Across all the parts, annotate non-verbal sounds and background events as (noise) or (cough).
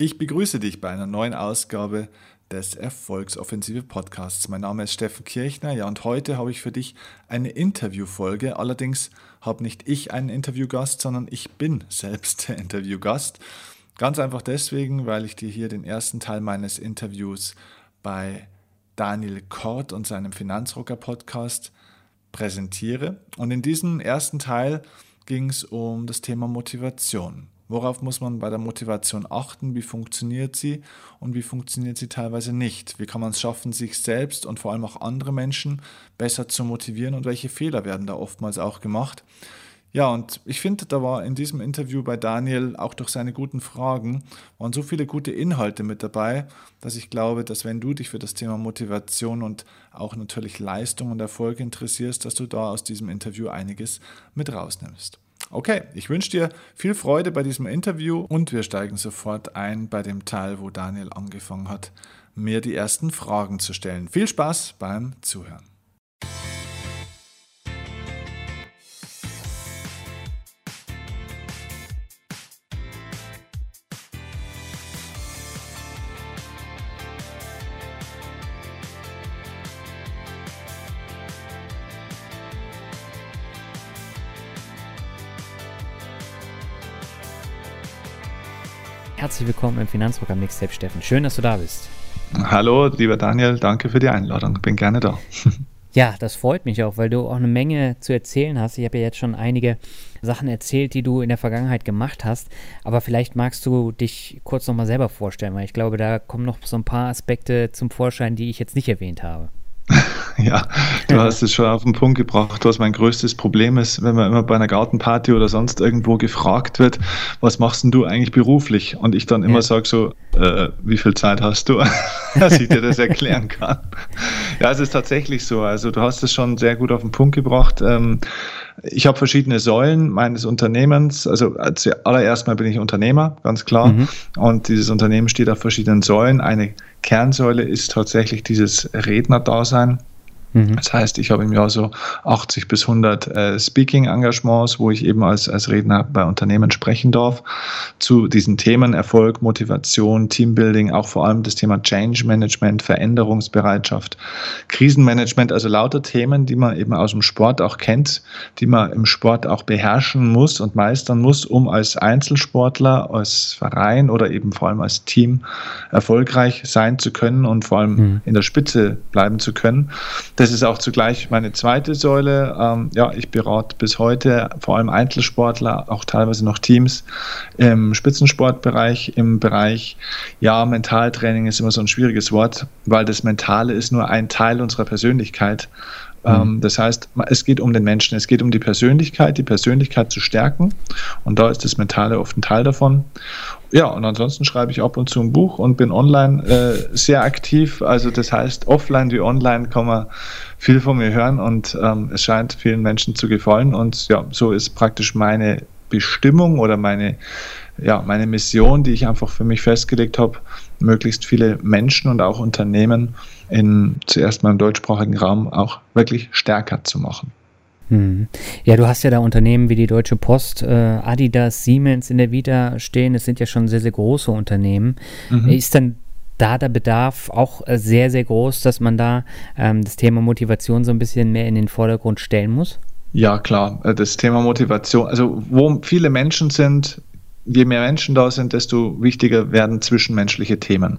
Ich begrüße dich bei einer neuen Ausgabe des Erfolgsoffensive Podcasts. Mein Name ist Steffen Kirchner, ja, und heute habe ich für dich eine Interviewfolge. Allerdings habe nicht ich einen Interviewgast, sondern ich bin selbst (laughs) der Interviewgast. Ganz einfach deswegen, weil ich dir hier den ersten Teil meines Interviews bei Daniel Kort und seinem Finanzrocker Podcast präsentiere. Und in diesem ersten Teil ging es um das Thema Motivation. Worauf muss man bei der Motivation achten? Wie funktioniert sie und wie funktioniert sie teilweise nicht? Wie kann man es schaffen, sich selbst und vor allem auch andere Menschen besser zu motivieren und welche Fehler werden da oftmals auch gemacht? Ja, und ich finde, da war in diesem Interview bei Daniel auch durch seine guten Fragen, waren so viele gute Inhalte mit dabei, dass ich glaube, dass wenn du dich für das Thema Motivation und auch natürlich Leistung und Erfolg interessierst, dass du da aus diesem Interview einiges mit rausnimmst. Okay, ich wünsche dir viel Freude bei diesem Interview und wir steigen sofort ein bei dem Teil, wo Daniel angefangen hat, mir die ersten Fragen zu stellen. Viel Spaß beim Zuhören. Herzlich willkommen im Finanzrocker Mixtape, Steffen. Schön, dass du da bist. Hallo, lieber Daniel, danke für die Einladung. Bin gerne da. (laughs) Ja, das freut mich auch, weil du auch eine Menge zu erzählen hast. Ich habe ja jetzt schon einige Sachen erzählt, die du in der Vergangenheit gemacht hast. Aber vielleicht magst du dich kurz nochmal selber vorstellen, weil ich glaube, da kommen noch so ein paar Aspekte zum Vorschein, die ich jetzt nicht erwähnt habe. (laughs) Ja, du hast es schon auf den Punkt gebracht. Was mein größtes Problem ist, wenn man immer bei einer Gartenparty oder sonst irgendwo gefragt wird, was machst denn du eigentlich beruflich? Und ich dann immer ja. sage so, äh, wie viel Zeit hast du, (laughs) dass ich dir das erklären kann. Ja, es ist tatsächlich so. Also du hast es schon sehr gut auf den Punkt gebracht. Ähm, ich habe verschiedene Säulen meines Unternehmens. Also allererst mal bin ich Unternehmer, ganz klar. Mhm. Und dieses Unternehmen steht auf verschiedenen Säulen. Eine Kernsäule ist tatsächlich dieses Rednerdasein. Mhm. Das heißt, ich habe im Jahr so 80 bis 100 äh, Speaking-Engagements, wo ich eben als, als Redner bei Unternehmen sprechen darf zu diesen Themen Erfolg, Motivation, Teambuilding, auch vor allem das Thema Change Management, Veränderungsbereitschaft, Krisenmanagement, also lauter Themen, die man eben aus dem Sport auch kennt, die man im Sport auch beherrschen muss und meistern muss, um als Einzelsportler, als Verein oder eben vor allem als Team erfolgreich sein zu können und vor allem mhm. in der Spitze bleiben zu können. Das ist auch zugleich meine zweite Säule. Ähm, ja, ich berate bis heute vor allem Einzelsportler, auch teilweise noch Teams im Spitzensportbereich, im Bereich, ja, Mentaltraining ist immer so ein schwieriges Wort, weil das Mentale ist nur ein Teil unserer Persönlichkeit. Ähm, mhm. Das heißt, es geht um den Menschen, es geht um die Persönlichkeit, die Persönlichkeit zu stärken. Und da ist das Mentale oft ein Teil davon. Ja, und ansonsten schreibe ich ab und zu ein Buch und bin online äh, sehr aktiv. Also das heißt, offline wie online kann man viel von mir hören und ähm, es scheint vielen Menschen zu gefallen. Und ja, so ist praktisch meine Bestimmung oder meine, ja, meine Mission, die ich einfach für mich festgelegt habe, möglichst viele Menschen und auch Unternehmen in zuerst mal im deutschsprachigen Raum auch wirklich stärker zu machen. Hm. Ja, du hast ja da Unternehmen wie die Deutsche Post, äh, Adidas, Siemens in der Vita stehen. Es sind ja schon sehr, sehr große Unternehmen. Mhm. Ist dann da der Bedarf auch äh, sehr, sehr groß, dass man da ähm, das Thema Motivation so ein bisschen mehr in den Vordergrund stellen muss? Ja, klar. Äh, das Thema Motivation, also wo viele Menschen sind, je mehr Menschen da sind, desto wichtiger werden zwischenmenschliche Themen.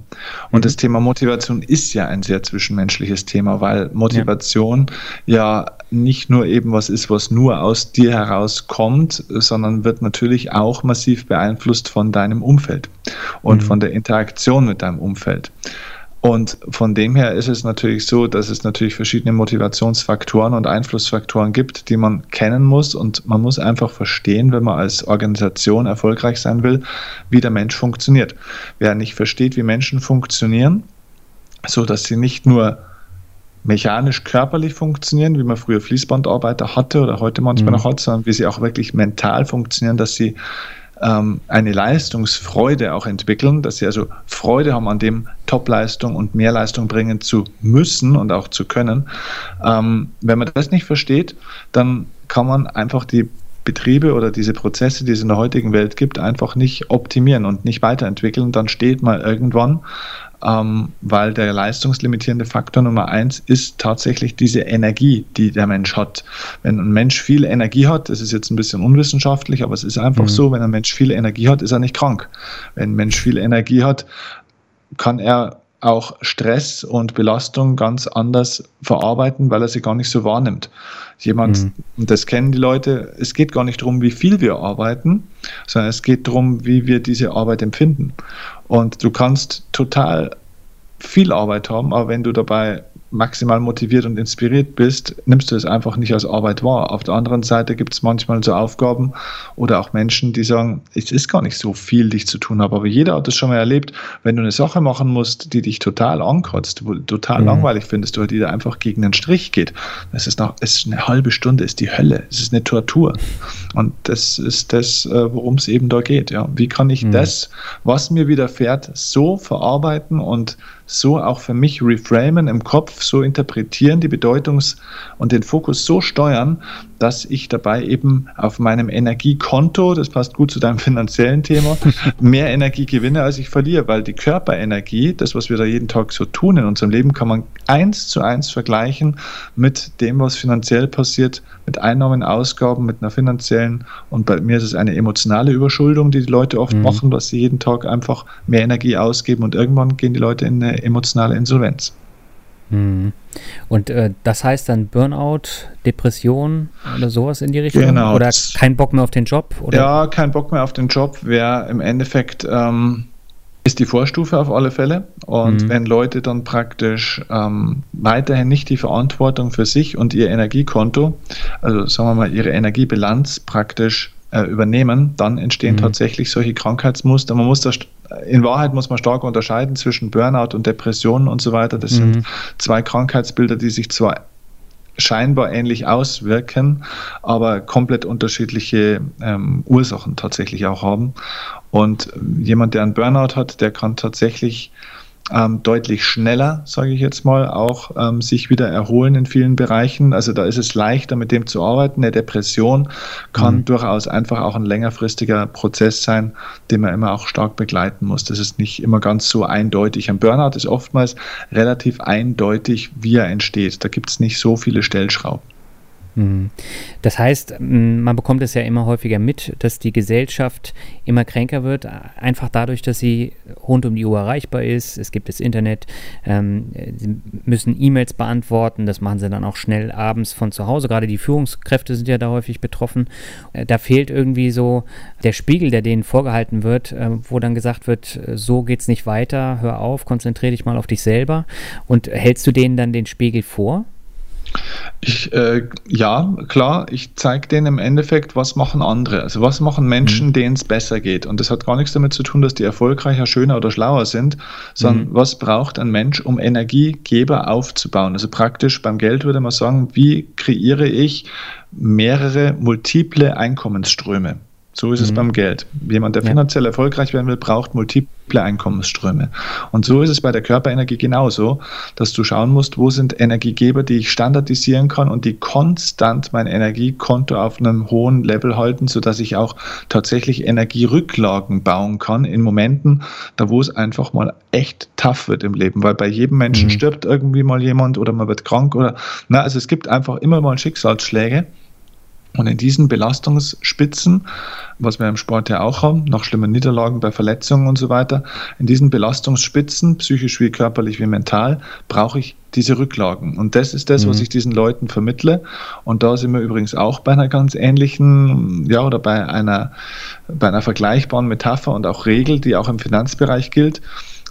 Und mhm. das Thema Motivation ist ja ein sehr zwischenmenschliches Thema, weil Motivation ja. ja nicht nur eben was ist, was nur aus dir herauskommt, sondern wird natürlich auch massiv beeinflusst von deinem Umfeld und mhm. von der Interaktion mit deinem Umfeld. Und von dem her ist es natürlich so, dass es natürlich verschiedene Motivationsfaktoren und Einflussfaktoren gibt, die man kennen muss. Und man muss einfach verstehen, wenn man als Organisation erfolgreich sein will, wie der Mensch funktioniert. Wer nicht versteht, wie Menschen funktionieren, so dass sie nicht nur mechanisch körperlich funktionieren, wie man früher Fließbandarbeiter hatte oder heute manchmal mhm. noch hat, sondern wie sie auch wirklich mental funktionieren, dass sie ähm, eine Leistungsfreude auch entwickeln, dass sie also Freude haben an dem Topleistung und Mehrleistung bringen zu müssen und auch zu können. Ähm, wenn man das nicht versteht, dann kann man einfach die Betriebe oder diese Prozesse, die es in der heutigen Welt gibt, einfach nicht optimieren und nicht weiterentwickeln, dann steht man irgendwann ähm, weil der leistungslimitierende Faktor Nummer eins ist tatsächlich diese Energie, die der Mensch hat. Wenn ein Mensch viel Energie hat, das ist jetzt ein bisschen unwissenschaftlich, aber es ist einfach mhm. so, wenn ein Mensch viel Energie hat, ist er nicht krank. Wenn ein Mensch viel Energie hat, kann er auch Stress und Belastung ganz anders verarbeiten, weil er sie gar nicht so wahrnimmt. Jemand, mhm. und das kennen die Leute, es geht gar nicht darum, wie viel wir arbeiten, sondern es geht darum, wie wir diese Arbeit empfinden. Und du kannst total viel Arbeit haben, aber wenn du dabei maximal motiviert und inspiriert bist, nimmst du es einfach nicht als Arbeit wahr. Auf der anderen Seite gibt es manchmal so Aufgaben oder auch Menschen, die sagen, es ist gar nicht so viel, dich zu tun habe. Aber jeder hat das schon mal erlebt, wenn du eine Sache machen musst, die dich total ankotzt, wo du total mhm. langweilig findest oder die da einfach gegen den Strich geht. Es ist, noch, es ist eine halbe Stunde, ist die Hölle, es ist eine Tortur. Und das ist das, äh, worum es eben da geht. Ja. Wie kann ich mhm. das, was mir widerfährt, so verarbeiten und so auch für mich reframen im Kopf, so interpretieren, die Bedeutungs- und den Fokus so steuern, dass ich dabei eben auf meinem Energiekonto, das passt gut zu deinem finanziellen Thema, (laughs) mehr Energie gewinne, als ich verliere, weil die Körperenergie, das, was wir da jeden Tag so tun in unserem Leben, kann man eins zu eins vergleichen mit dem, was finanziell passiert, mit Einnahmen, Ausgaben, mit einer finanziellen und bei mir ist es eine emotionale Überschuldung, die die Leute oft mhm. machen, dass sie jeden Tag einfach mehr Energie ausgeben und irgendwann gehen die Leute in eine emotionale Insolvenz. Mhm. Und äh, das heißt dann Burnout, Depression oder sowas in die Richtung? Genau. Oder kein Bock mehr auf den Job? Oder? Ja, kein Bock mehr auf den Job wäre im Endeffekt ähm, ist die Vorstufe auf alle Fälle. Und mhm. wenn Leute dann praktisch ähm, weiterhin nicht die Verantwortung für sich und ihr Energiekonto, also sagen wir mal ihre Energiebilanz praktisch äh, übernehmen, dann entstehen mhm. tatsächlich solche Krankheitsmuster. Man muss das in Wahrheit muss man stark unterscheiden zwischen Burnout und Depressionen und so weiter. Das mhm. sind zwei Krankheitsbilder, die sich zwar scheinbar ähnlich auswirken, aber komplett unterschiedliche ähm, Ursachen tatsächlich auch haben. Und jemand, der einen Burnout hat, der kann tatsächlich ähm, deutlich schneller, sage ich jetzt mal, auch ähm, sich wieder erholen in vielen Bereichen. Also da ist es leichter, mit dem zu arbeiten. Eine Depression kann mhm. durchaus einfach auch ein längerfristiger Prozess sein, den man immer auch stark begleiten muss. Das ist nicht immer ganz so eindeutig. Ein Burnout ist oftmals relativ eindeutig, wie er entsteht. Da gibt es nicht so viele Stellschrauben. Mhm. Das heißt, man bekommt es ja immer häufiger mit, dass die Gesellschaft immer kränker wird, einfach dadurch, dass sie rund um die Uhr erreichbar ist. Es gibt das Internet, ähm, sie müssen E-Mails beantworten, das machen sie dann auch schnell abends von zu Hause. Gerade die Führungskräfte sind ja da häufig betroffen. Äh, da fehlt irgendwie so der Spiegel, der denen vorgehalten wird, äh, wo dann gesagt wird, so geht es nicht weiter, hör auf, konzentriere dich mal auf dich selber. Und hältst du denen dann den Spiegel vor? Ich, äh, ja, klar, ich zeige denen im Endeffekt, was machen andere. Also was machen Menschen, mhm. denen es besser geht. Und das hat gar nichts damit zu tun, dass die erfolgreicher, schöner oder schlauer sind, sondern mhm. was braucht ein Mensch, um Energiegeber aufzubauen. Also praktisch beim Geld würde man sagen, wie kreiere ich mehrere multiple Einkommensströme. So ist mhm. es beim Geld. Jemand, der finanziell ja. erfolgreich werden will, braucht multiple Einkommensströme. Und so ist es bei der Körperenergie genauso, dass du schauen musst, wo sind Energiegeber, die ich standardisieren kann und die konstant mein Energiekonto auf einem hohen Level halten, sodass ich auch tatsächlich Energierücklagen bauen kann in Momenten, da wo es einfach mal echt tough wird im Leben, weil bei jedem Menschen mhm. stirbt irgendwie mal jemand oder man wird krank oder, na, also es gibt einfach immer mal Schicksalsschläge. Und in diesen Belastungsspitzen, was wir im Sport ja auch haben, nach schlimmen Niederlagen bei Verletzungen und so weiter, in diesen Belastungsspitzen, psychisch wie körperlich wie mental, brauche ich diese Rücklagen. Und das ist das, mhm. was ich diesen Leuten vermittle. Und da sind wir übrigens auch bei einer ganz ähnlichen, ja, oder bei einer, bei einer vergleichbaren Metapher und auch Regel, die auch im Finanzbereich gilt.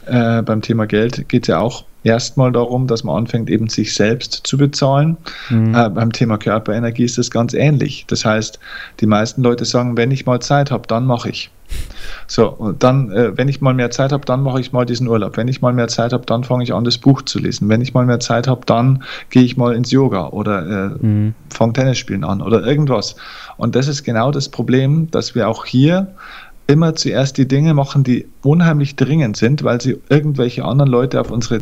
Äh, beim Thema Geld geht es ja auch erstmal darum, dass man anfängt, eben sich selbst zu bezahlen. Mhm. Äh, beim Thema Körperenergie ist das ganz ähnlich. Das heißt, die meisten Leute sagen, wenn ich mal Zeit habe, dann mache ich. So, und dann, äh, wenn ich mal mehr Zeit habe, dann mache ich mal diesen Urlaub. Wenn ich mal mehr Zeit habe, dann fange ich an, das Buch zu lesen. Wenn ich mal mehr Zeit habe, dann gehe ich mal ins Yoga oder äh, mhm. fange Tennisspielen an oder irgendwas. Und das ist genau das Problem, dass wir auch hier immer zuerst die Dinge machen, die unheimlich dringend sind, weil sie irgendwelche anderen Leute auf unsere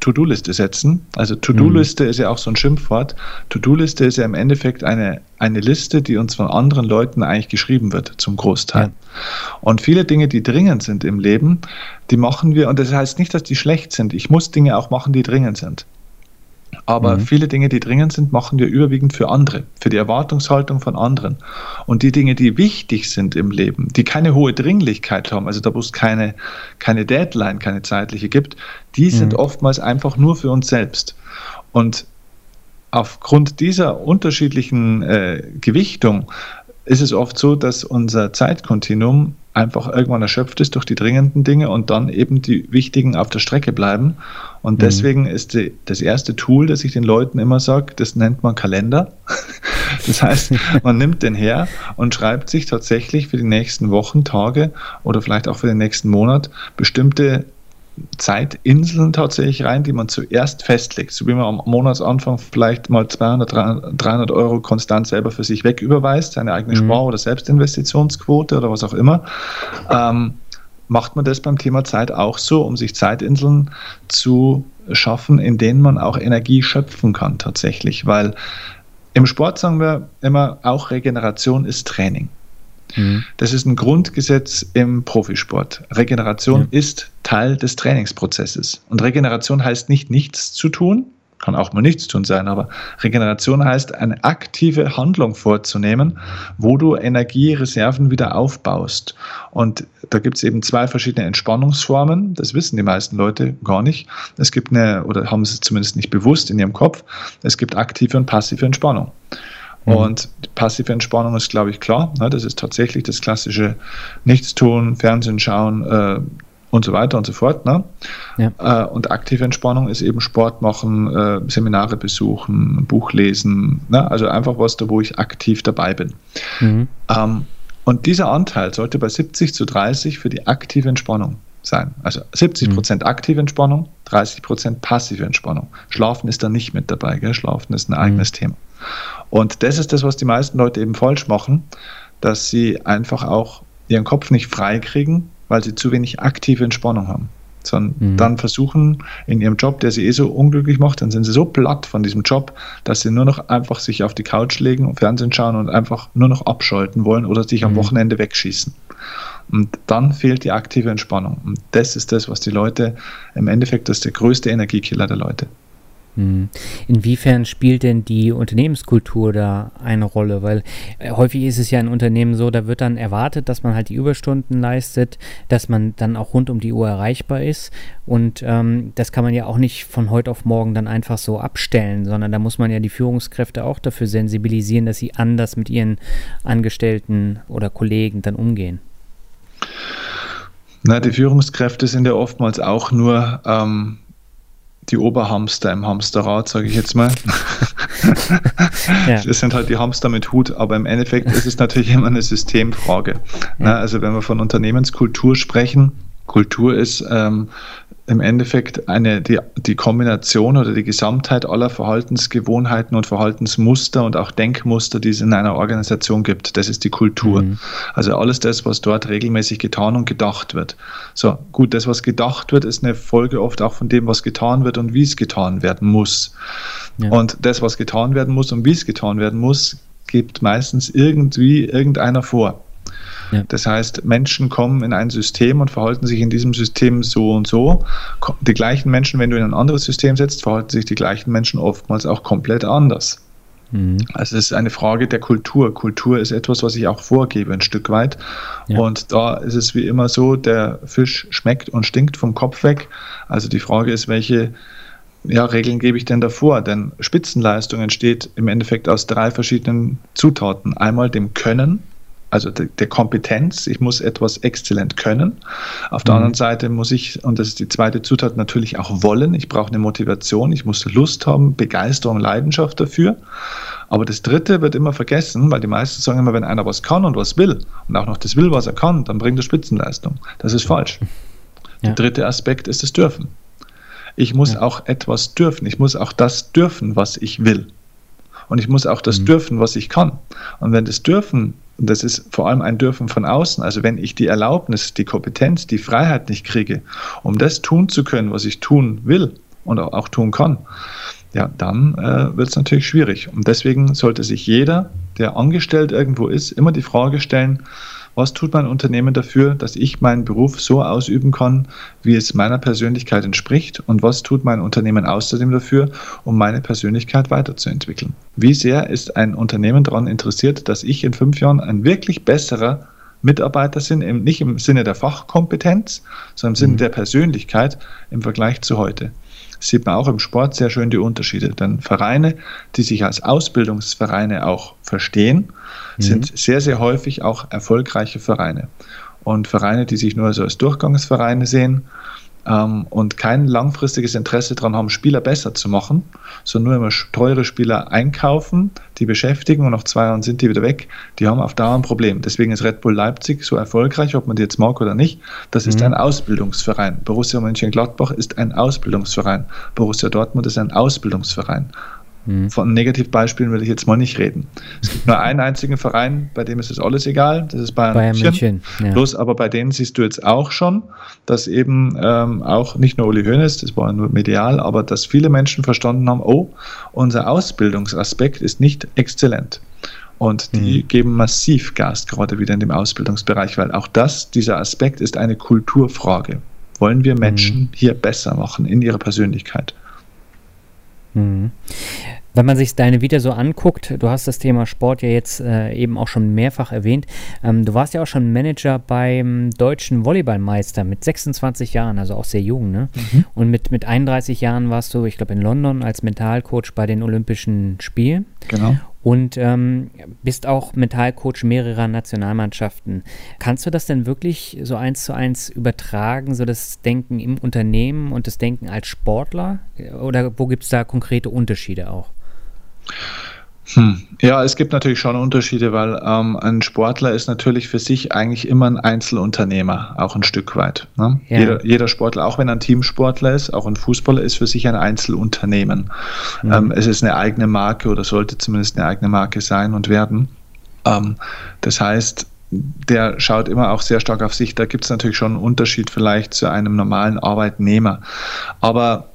To-Do-Liste setzen. Also To-Do-Liste mhm. ist ja auch so ein Schimpfwort. To-Do-Liste ist ja im Endeffekt eine, eine Liste, die uns von anderen Leuten eigentlich geschrieben wird, zum Großteil. Ja. Und viele Dinge, die dringend sind im Leben, die machen wir, und das heißt nicht, dass die schlecht sind. Ich muss Dinge auch machen, die dringend sind. Aber mhm. viele Dinge, die dringend sind, machen wir überwiegend für andere, für die Erwartungshaltung von anderen. Und die Dinge, die wichtig sind im Leben, die keine hohe Dringlichkeit haben, also da wo es keine, keine Deadline, keine zeitliche gibt, die mhm. sind oftmals einfach nur für uns selbst. Und aufgrund dieser unterschiedlichen äh, Gewichtung ist es oft so, dass unser Zeitkontinuum einfach irgendwann erschöpft ist durch die dringenden Dinge und dann eben die wichtigen auf der Strecke bleiben. Und mhm. deswegen ist die, das erste Tool, das ich den Leuten immer sage, das nennt man Kalender. (laughs) Das heißt, man nimmt den her und schreibt sich tatsächlich für die nächsten Wochen, Tage oder vielleicht auch für den nächsten Monat bestimmte Zeitinseln tatsächlich rein, die man zuerst festlegt. So wie man am Monatsanfang vielleicht mal 200, 300 Euro konstant selber für sich wegüberweist, seine eigene mhm. Spar- oder Selbstinvestitionsquote oder was auch immer. Ähm, macht man das beim Thema Zeit auch so, um sich Zeitinseln zu schaffen, in denen man auch Energie schöpfen kann tatsächlich. Weil im Sport sagen wir immer, auch Regeneration ist Training. Mhm. Das ist ein Grundgesetz im Profisport. Regeneration ja. ist Teil des Trainingsprozesses. Und Regeneration heißt nicht nichts zu tun, kann auch mal nichts tun sein, aber Regeneration heißt, eine aktive Handlung vorzunehmen, wo du Energiereserven wieder aufbaust. Und da gibt es eben zwei verschiedene Entspannungsformen. Das wissen die meisten Leute gar nicht. Es gibt eine, oder haben sie es zumindest nicht bewusst in ihrem Kopf, es gibt aktive und passive Entspannung. Mhm. Und passive Entspannung ist, glaube ich, klar. Ne? Das ist tatsächlich das klassische Nichtstun, Fernsehen schauen äh, und so weiter und so fort. Ne? Ja. Äh, und aktive Entspannung ist eben Sport machen, äh, Seminare besuchen, Buch lesen. Ne? Also einfach was da, wo ich aktiv dabei bin. Mhm. Ähm, und dieser Anteil sollte bei 70 zu 30 für die aktive Entspannung sein. Also 70 mhm. Prozent aktive Entspannung, 30 Prozent passive Entspannung. Schlafen ist da nicht mit dabei. Gell? Schlafen ist ein eigenes mhm. Thema. Und das ist das, was die meisten Leute eben falsch machen, dass sie einfach auch ihren Kopf nicht frei kriegen, weil sie zu wenig aktive Entspannung haben. Sondern mhm. dann versuchen in ihrem Job, der sie eh so unglücklich macht, dann sind sie so platt von diesem Job, dass sie nur noch einfach sich auf die Couch legen und Fernsehen schauen und einfach nur noch abschalten wollen oder sich am mhm. Wochenende wegschießen. Und dann fehlt die aktive Entspannung. Und das ist das, was die Leute im Endeffekt, das ist der größte Energiekiller der Leute. Hm. Inwiefern spielt denn die Unternehmenskultur da eine Rolle? Weil äh, häufig ist es ja in Unternehmen so, da wird dann erwartet, dass man halt die Überstunden leistet, dass man dann auch rund um die Uhr erreichbar ist. Und ähm, das kann man ja auch nicht von heute auf morgen dann einfach so abstellen, sondern da muss man ja die Führungskräfte auch dafür sensibilisieren, dass sie anders mit ihren Angestellten oder Kollegen dann umgehen. Na, die Führungskräfte sind ja oftmals auch nur ähm, die Oberhamster im Hamsterrad, sage ich jetzt mal. (laughs) ja. Das sind halt die Hamster mit Hut, aber im Endeffekt ist es natürlich immer eine Systemfrage. Ja. Also wenn wir von Unternehmenskultur sprechen, Kultur ist ähm, im Endeffekt eine, die, die Kombination oder die Gesamtheit aller Verhaltensgewohnheiten und Verhaltensmuster und auch Denkmuster, die es in einer Organisation gibt. Das ist die Kultur. Mhm. Also alles das, was dort regelmäßig getan und gedacht wird. So, gut, das, was gedacht wird, ist eine Folge oft auch von dem, was getan wird und wie es getan werden muss. Ja. Und das, was getan werden muss und wie es getan werden muss, gibt meistens irgendwie irgendeiner vor. Ja. Das heißt, Menschen kommen in ein System und verhalten sich in diesem System so und so. Die gleichen Menschen, wenn du in ein anderes System setzt, verhalten sich die gleichen Menschen oftmals auch komplett anders. Mhm. Also es ist eine Frage der Kultur. Kultur ist etwas, was ich auch vorgebe, ein Stück weit. Ja. Und da ist es wie immer so, der Fisch schmeckt und stinkt vom Kopf weg. Also die Frage ist, welche ja, Regeln gebe ich denn davor? Denn Spitzenleistung entsteht im Endeffekt aus drei verschiedenen Zutaten. Einmal dem Können, also der, der, Kompetenz. Ich muss etwas exzellent können. Auf der mhm. anderen Seite muss ich, und das ist die zweite Zutat, natürlich auch wollen. Ich brauche eine Motivation, ich muss Lust haben, Begeisterung, Leidenschaft dafür. Aber das dritte wird immer vergessen, weil die meisten sagen immer, wenn einer was kann und was will und auch noch das will, was er kann, dann bringt er Spitzenleistung. Das ist falsch. Ja. Der dritte Aspekt ist das Dürfen. Ich muss ja. auch etwas dürfen. Ich muss auch das dürfen, was ich will. Und ich muss auch das mhm. dürfen, was ich kann. Und wenn das Dürfen und das ist vor allem ein Dürfen von außen. Also wenn ich die Erlaubnis, die Kompetenz, die Freiheit nicht kriege, um das tun zu können, was ich tun will, und auch, tun kann, ja, dann äh, wird es natürlich schwierig. Und deswegen sollte sich jeder, der angestellt irgendwo ist, immer die Frage stellen, was tut mein Unternehmen dafür, dass ich meinen Beruf so ausüben kann, wie es meiner Persönlichkeit entspricht? Und was tut mein Unternehmen außerdem dafür, um meine Persönlichkeit weiterzuentwickeln? Wie sehr ist ein Unternehmen daran interessiert, dass ich in fünf Jahren ein wirklich besserer Mitarbeiter sind, nicht im Sinne der Fachkompetenz, sondern im Sinne mhm. der Persönlichkeit im Vergleich zu heute sieht man auch im Sport sehr schön die Unterschiede. Denn Vereine, die sich als Ausbildungsvereine auch verstehen, mhm. sind sehr, sehr häufig auch erfolgreiche Vereine. Und Vereine, die sich nur so als Durchgangsvereine sehen, ähm, und kein langfristiges Interesse daran haben, Spieler besser zu machen, sondern nur immer teure Spieler einkaufen, die beschäftigen und nach zwei Jahren sind die wieder weg, die haben auf Dauer ein Problem. Deswegen ist Red Bull Leipzig so erfolgreich, ob man die jetzt mag oder nicht. Das ist mhm. ein Ausbildungsverein. Borussia Mönchengladbach ist ein Ausbildungsverein. Borussia Dortmund ist ein Ausbildungsverein. Mhm. Von Negativbeispielen will ich jetzt mal nicht reden. Es gibt nur einen einzigen Verein, bei dem ist es alles egal. Das ist Bayern, Bayern München. München ja. Bloß aber bei denen siehst du jetzt auch schon, dass eben ähm, auch nicht nur Uli Hoeneß, das war nur medial, aber dass viele Menschen verstanden haben, oh, unser Ausbildungsaspekt ist nicht exzellent. Und die mhm. geben massiv Gas gerade wieder in dem Ausbildungsbereich, weil auch das, dieser Aspekt ist eine Kulturfrage. Wollen wir Menschen mhm. hier besser machen in ihrer Persönlichkeit? Mhm. Wenn man sich deine Vita so anguckt, du hast das Thema Sport ja jetzt äh, eben auch schon mehrfach erwähnt. Ähm, du warst ja auch schon Manager beim deutschen Volleyballmeister mit 26 Jahren, also auch sehr jung, ne? Mhm. Und mit, mit 31 Jahren warst du, ich glaube, in London als Mentalcoach bei den Olympischen Spielen. Genau und ähm, bist auch Mentalcoach mehrerer Nationalmannschaften. Kannst du das denn wirklich so eins zu eins übertragen, so das Denken im Unternehmen und das Denken als Sportler? Oder wo gibt es da konkrete Unterschiede auch? Hm. Ja, es gibt natürlich schon Unterschiede, weil ähm, ein Sportler ist natürlich für sich eigentlich immer ein Einzelunternehmer, auch ein Stück weit. Ne? Ja. Jeder, jeder, Sportler, auch wenn er ein Teamsportler ist, auch ein Fußballer ist für sich ein Einzelunternehmen. Mhm. Ähm, es ist eine eigene Marke oder sollte zumindest eine eigene Marke sein und werden. Ähm, das heißt, der schaut immer auch sehr stark auf sich. Da gibt es natürlich schon einen Unterschied vielleicht zu einem normalen Arbeitnehmer. Aber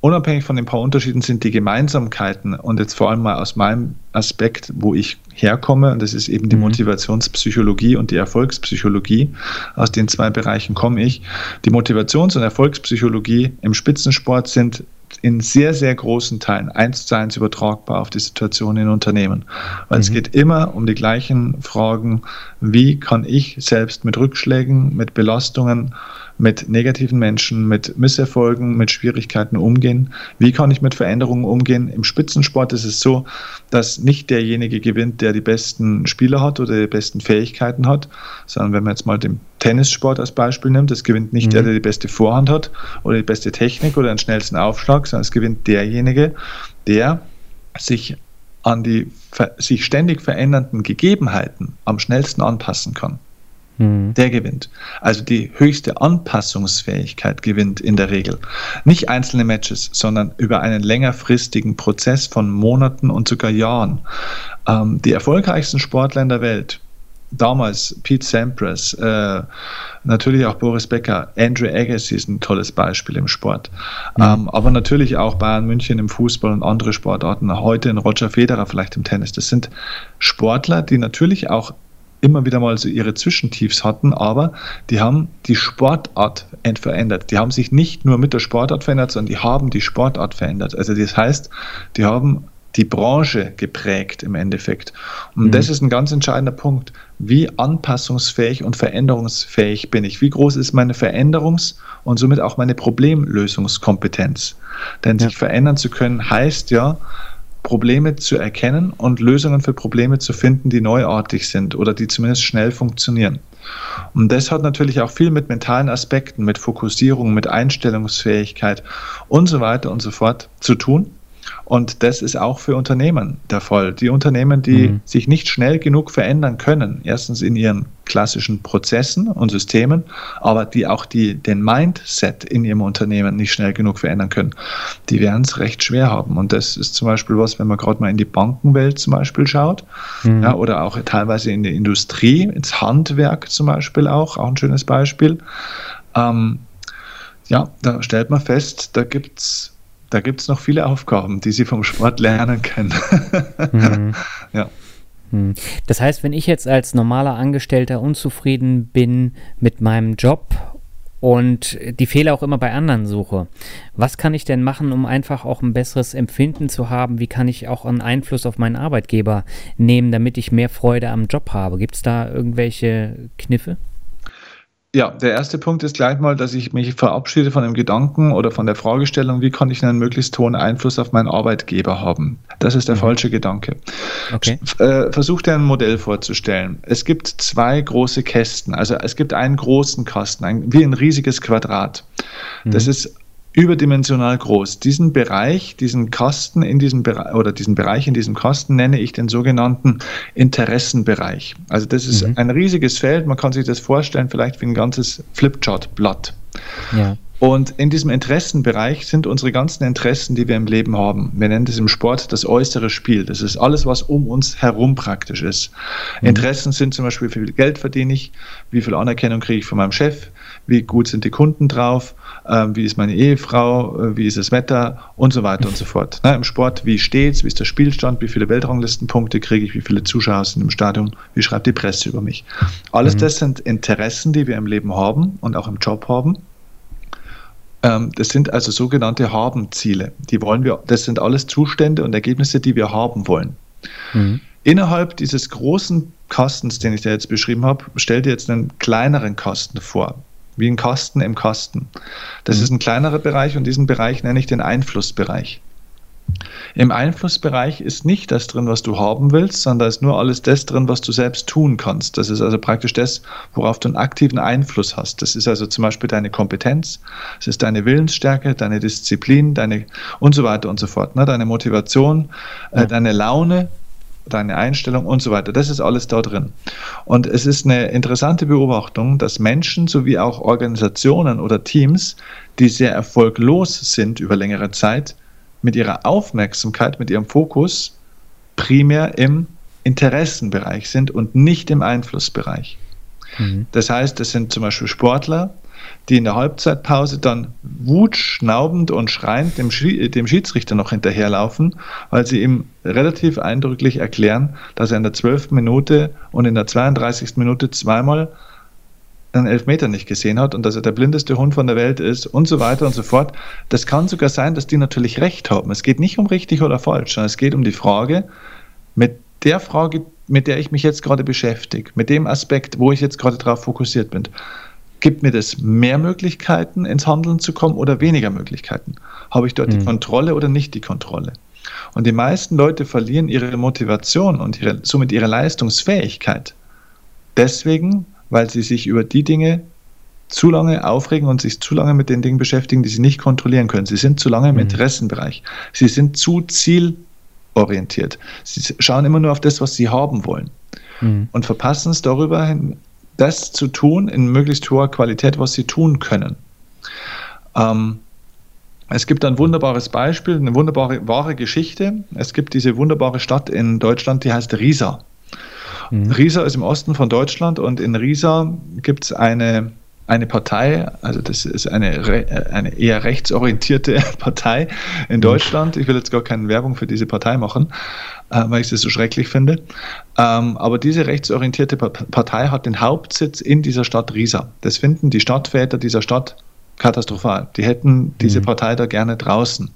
unabhängig von den paar Unterschieden sind die Gemeinsamkeiten und jetzt vor allem mal aus meinem Aspekt, wo ich herkomme, und das ist eben die mhm. Motivationspsychologie und die Erfolgspsychologie. Aus den zwei Bereichen komme ich. Die Motivations- und Erfolgspsychologie im Spitzensport sind in sehr, sehr großen Teilen eins zu eins übertragbar auf die Situation in Unternehmen. Weil mhm. es geht immer um die gleichen Fragen, wie kann ich selbst mit Rückschlägen, mit Belastungen mit negativen Menschen, mit Misserfolgen, mit Schwierigkeiten umgehen? Wie kann ich mit Veränderungen umgehen? Im Spitzensport ist es so, dass nicht derjenige gewinnt, der die besten Spieler hat oder die besten Fähigkeiten hat, sondern wenn man jetzt mal den Tennissport als Beispiel nimmt, es gewinnt nicht mhm. der, der die beste Vorhand hat oder die beste Technik oder den schnellsten Aufschlag, sondern es gewinnt derjenige, der sich an die sich ständig verändernden Gegebenheiten am schnellsten anpassen kann. Mhm. Der gewinnt. Also die höchste Anpassungsfähigkeit gewinnt in der Regel. Nicht einzelne Matches, sondern über einen längerfristigen Prozess von Monaten und sogar Jahren. Ähm, die erfolgreichsten Sportler in der Welt, damals Pete Sampras, äh, natürlich auch Boris Becker, Andrew Agassi ist ein tolles Beispiel im Sport, mhm. ähm, aber natürlich auch Bayern München im Fußball und andere Sportarten, heute in Roger Federer vielleicht im Tennis. Das sind Sportler, die natürlich auch immer wieder mal so ihre Zwischentiefs hatten, aber die haben die Sportart verändert. Die haben sich nicht nur mit der Sportart verändert, sondern die haben die Sportart verändert. Also das heißt, die haben die Branche geprägt im Endeffekt. Und mhm. das ist ein ganz entscheidender Punkt. Wie anpassungsfähig und veränderungsfähig bin ich? Wie groß ist meine Veränderungs- und somit auch meine Problemlösungskompetenz? Denn ja. sich verändern zu können heißt ja, Probleme zu erkennen und Lösungen für Probleme zu finden, die neuartig sind oder die zumindest schnell funktionieren. Und das hat natürlich auch viel mit mentalen Aspekten, mit Fokussierung, mit Einstellungsfähigkeit und so weiter und so fort zu tun. Und das ist auch für Unternehmen der Fall. Die Unternehmen, die mhm. sich nicht schnell genug verändern können, erstens in ihren klassischen Prozessen und Systemen, aber die auch die, den Mindset in ihrem Unternehmen nicht schnell genug verändern können, die werden es recht schwer haben. Und das ist zum Beispiel was, wenn man gerade mal in die Bankenwelt zum Beispiel schaut, mhm. ja, oder auch teilweise in die Industrie, ins Handwerk zum Beispiel auch, auch ein schönes Beispiel. Ähm, Ja, da stellt man fest, da gibt es da gibt's noch viele Aufgaben, die Sie vom Sport lernen können. mhm. (laughs) Ja. Hm. Das heißt, wenn ich jetzt als normaler Angestellter unzufrieden bin mit meinem Job und die Fehler auch immer bei anderen suche. Was kann ich denn machen, um einfach auch ein besseres Empfinden zu haben? Wie kann ich auch einen Einfluss auf meinen Arbeitgeber nehmen, damit ich mehr Freude am Job habe? Gibt es da irgendwelche Kniffe? Ja, der erste Punkt ist gleich mal, dass ich mich verabschiede von dem Gedanken oder von der Fragestellung, wie kann ich einen möglichst hohen Einfluss auf meinen Arbeitgeber haben. Das ist der mhm. falsche Gedanke. Okay. Äh, versuch dir ein Modell vorzustellen. Es gibt zwei große Kästen. Also es gibt einen großen Kasten, ein, wie ein riesiges Quadrat. Mhm. Das ist überdimensional groß. Diesen Bereich, diesen Kasten in diesem Bereich oder diesen Bereich in diesem Kasten nenne ich den sogenannten Interessenbereich. Also das ist mhm. ein riesiges Feld. Man kann sich das vorstellen, vielleicht wie ein ganzes Flipchart-Blatt. Ja. Und in diesem Interessenbereich sind unsere ganzen Interessen, die wir im Leben haben. Wir nennen das im Sport das äußere Spiel. Das ist alles, was um uns herum praktisch ist. Mhm. Interessen sind zum Beispiel, wie viel Geld verdiene ich, wie viel Anerkennung kriege ich von meinem Chef, wie gut sind die Kunden drauf, äh, wie ist meine Ehefrau, äh, wie ist das Wetter und so weiter und so fort. Na, Im Sport, wie steht's, wie ist der Spielstand, wie viele Weltranglistenpunkte kriege ich, wie viele Zuschauer sind im Stadion, wie schreibt die Presse über mich. Alles mhm. das sind Interessen, die wir im Leben haben und auch im Job haben. Ähm, das sind also sogenannte Haben-Ziele. Die wollen wir, das sind alles Zustände und Ergebnisse, die wir haben wollen. Mhm. Innerhalb dieses großen Kastens, den ich da jetzt beschrieben habe, stell dir jetzt einen kleineren Kasten vor, wie ein Kasten im Kasten. Das mhm. ist ein kleinerer Bereich und diesen Bereich nenne ich den Einflussbereich. Im Einflussbereich ist nicht das drin, was du haben willst, sondern da ist nur alles das drin, was du selbst tun kannst. Das ist also praktisch das, worauf du einen aktiven Einfluss hast. Das ist also zum Beispiel deine Kompetenz, es ist deine Willensstärke, deine Disziplin, deine und so weiter und so fort. Ne? Deine Motivation, äh, deine Laune, deine Einstellung und so weiter. Das ist alles da drin. Und es ist eine interessante Beobachtung, dass Menschen sowie auch Organisationen oder Teams, die sehr erfolglos sind über längere Zeit, mit ihrer Aufmerksamkeit, mit ihrem Fokus primär im Interessenbereich sind und nicht im Einflussbereich. Mhm. Das heißt, es sind zum Beispiel Sportler, die in der Halbzeitpause dann wutschnaubend und schreiend dem, dem Schiedsrichter noch hinterherlaufen, weil sie ihm relativ eindrücklich erklären, dass er in der 12. Minute und in der 32. Minute zweimal einen Elfmeter nicht gesehen hat und dass er der blindeste Hund von der Welt ist und so weiter und so fort. Das kann sogar sein, dass die natürlich recht haben. Es geht nicht um richtig oder falsch, sondern es geht um die Frage, mit der Frage, mit der ich mich jetzt gerade beschäftige, mit dem Aspekt, wo ich jetzt gerade darauf fokussiert bin. Gibt mir das mehr Möglichkeiten, ins Handeln zu kommen oder weniger Möglichkeiten? Habe ich dort mhm. die Kontrolle oder nicht die Kontrolle? Und die meisten Leute verlieren ihre Motivation und ihre, somit ihre Leistungsfähigkeit. Deswegen, weil sie sich über die Dinge zu lange aufregen und sich zu lange mit den Dingen beschäftigen, die sie nicht kontrollieren können. Sie sind zu lange im mhm. Interessenbereich. Sie sind zu zielorientiert. Sie schauen immer nur auf das, was sie haben wollen mhm. und verpassen es darüber hin, das zu tun in möglichst hoher Qualität, was sie tun können. Ähm, es gibt ein wunderbares Beispiel, eine wunderbare wahre Geschichte. Es gibt diese wunderbare Stadt in Deutschland, die heißt Riesa. Mhm. Riesa ist im Osten von Deutschland und in Riesa gibt es eine, eine Partei, also das ist eine, eine eher rechtsorientierte (laughs) Partei in mhm. Deutschland. Ich will jetzt gar keine Werbung für diese Partei machen, äh, weil ich sie so schrecklich finde. Ähm, aber diese rechtsorientierte Partei hat den Hauptsitz in dieser Stadt Riesa. Das finden die Stadtväter dieser Stadt katastrophal. Die hätten diese mhm. Partei da gerne draußen.